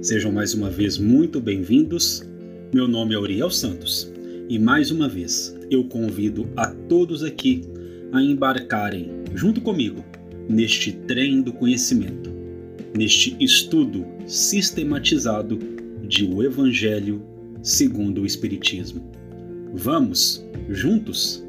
Sejam mais uma vez muito bem-vindos. Meu nome é Uriel Santos e mais uma vez eu convido a todos aqui a embarcarem junto comigo neste trem do conhecimento, neste estudo sistematizado de o Evangelho segundo o Espiritismo. Vamos juntos?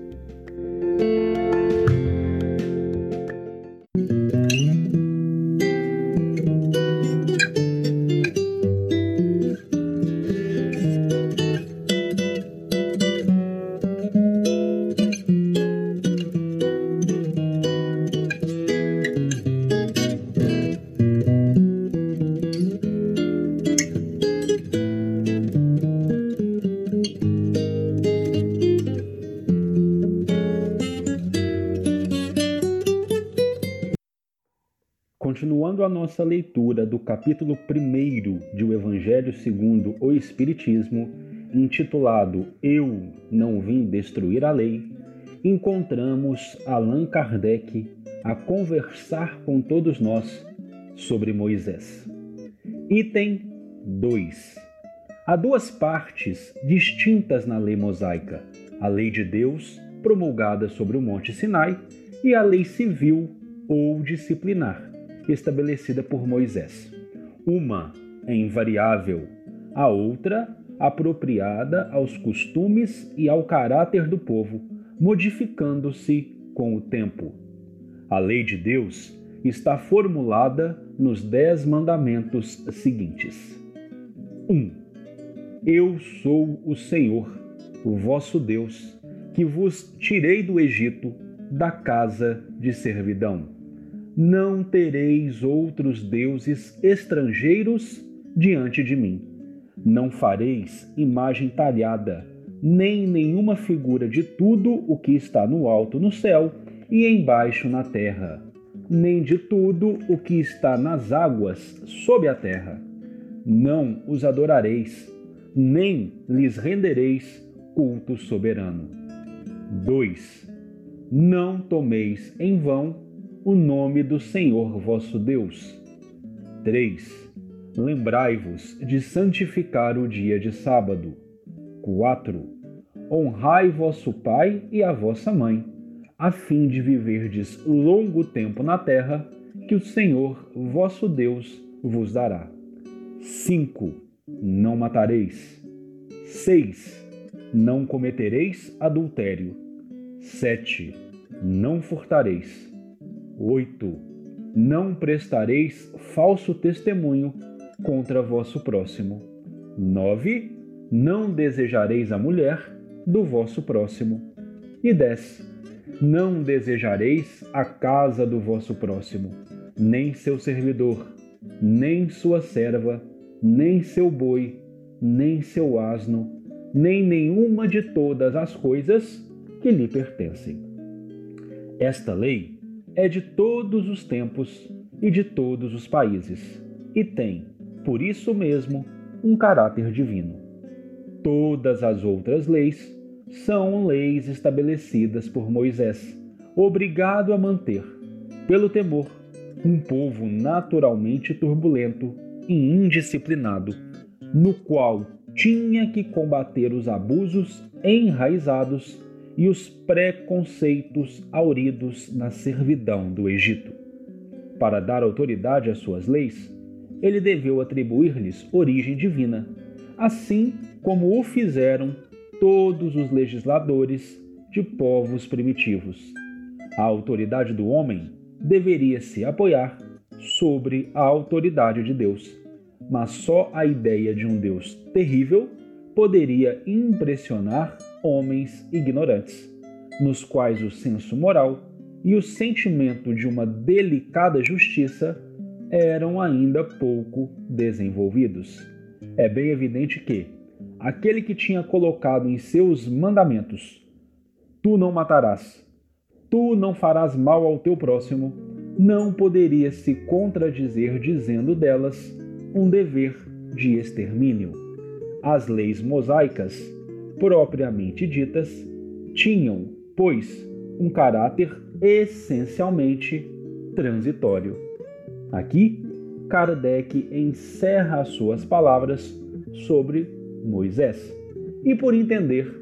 Continuando a nossa leitura do capítulo 1 de O Evangelho segundo o Espiritismo, intitulado Eu não vim destruir a lei, encontramos Allan Kardec a conversar com todos nós sobre Moisés. Item 2. Há duas partes distintas na lei mosaica: a lei de Deus, promulgada sobre o Monte Sinai, e a lei civil ou disciplinar estabelecida por Moisés. Uma é invariável, a outra apropriada aos costumes e ao caráter do povo, modificando-se com o tempo. A lei de Deus está formulada nos dez mandamentos seguintes: 1. Um, Eu sou o Senhor, o vosso Deus, que vos tirei do Egito, da casa de servidão. Não tereis outros deuses estrangeiros diante de mim. Não fareis imagem talhada, nem nenhuma figura de tudo o que está no alto no céu e embaixo na terra, nem de tudo o que está nas águas sob a terra. Não os adorareis, nem lhes rendereis culto soberano. 2. Não tomeis em vão o nome do Senhor vosso Deus. 3. Lembrai-vos de santificar o dia de sábado. 4. Honrai vosso pai e a vossa mãe, a fim de viverdes longo tempo na terra que o Senhor vosso Deus vos dará. 5. Não matareis. 6. Não cometereis adultério. 7. Não furtareis. 8. Não prestareis falso testemunho contra vosso próximo. 9. Não desejareis a mulher do vosso próximo. E 10. Não desejareis a casa do vosso próximo, nem seu servidor, nem sua serva, nem seu boi, nem seu asno, nem nenhuma de todas as coisas que lhe pertencem. Esta lei é de todos os tempos e de todos os países, e tem, por isso mesmo, um caráter divino. Todas as outras leis são leis estabelecidas por Moisés, obrigado a manter, pelo temor, um povo naturalmente turbulento e indisciplinado, no qual tinha que combater os abusos enraizados e os preconceitos auridos na servidão do Egito. Para dar autoridade às suas leis, ele deveu atribuir-lhes origem divina, assim como o fizeram todos os legisladores de povos primitivos. A autoridade do homem deveria se apoiar sobre a autoridade de Deus, mas só a ideia de um Deus terrível poderia impressionar homens ignorantes, nos quais o senso moral e o sentimento de uma delicada justiça eram ainda pouco desenvolvidos. é bem evidente que aquele que tinha colocado em seus mandamentos: Tu não matarás, tu não farás mal ao teu próximo, não poderia se contradizer dizendo delas um dever de extermínio. As leis mosaicas, propriamente ditas, tinham, pois, um caráter essencialmente transitório. Aqui, Kardec encerra as suas palavras sobre Moisés. E por entender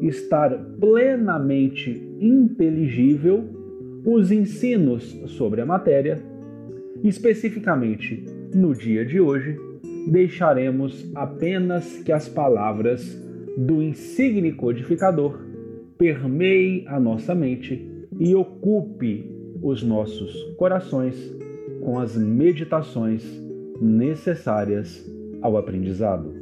estar plenamente inteligível os ensinos sobre a matéria, especificamente no dia de hoje, deixaremos apenas que as palavras do insigne codificador permeie a nossa mente e ocupe os nossos corações com as meditações necessárias ao aprendizado.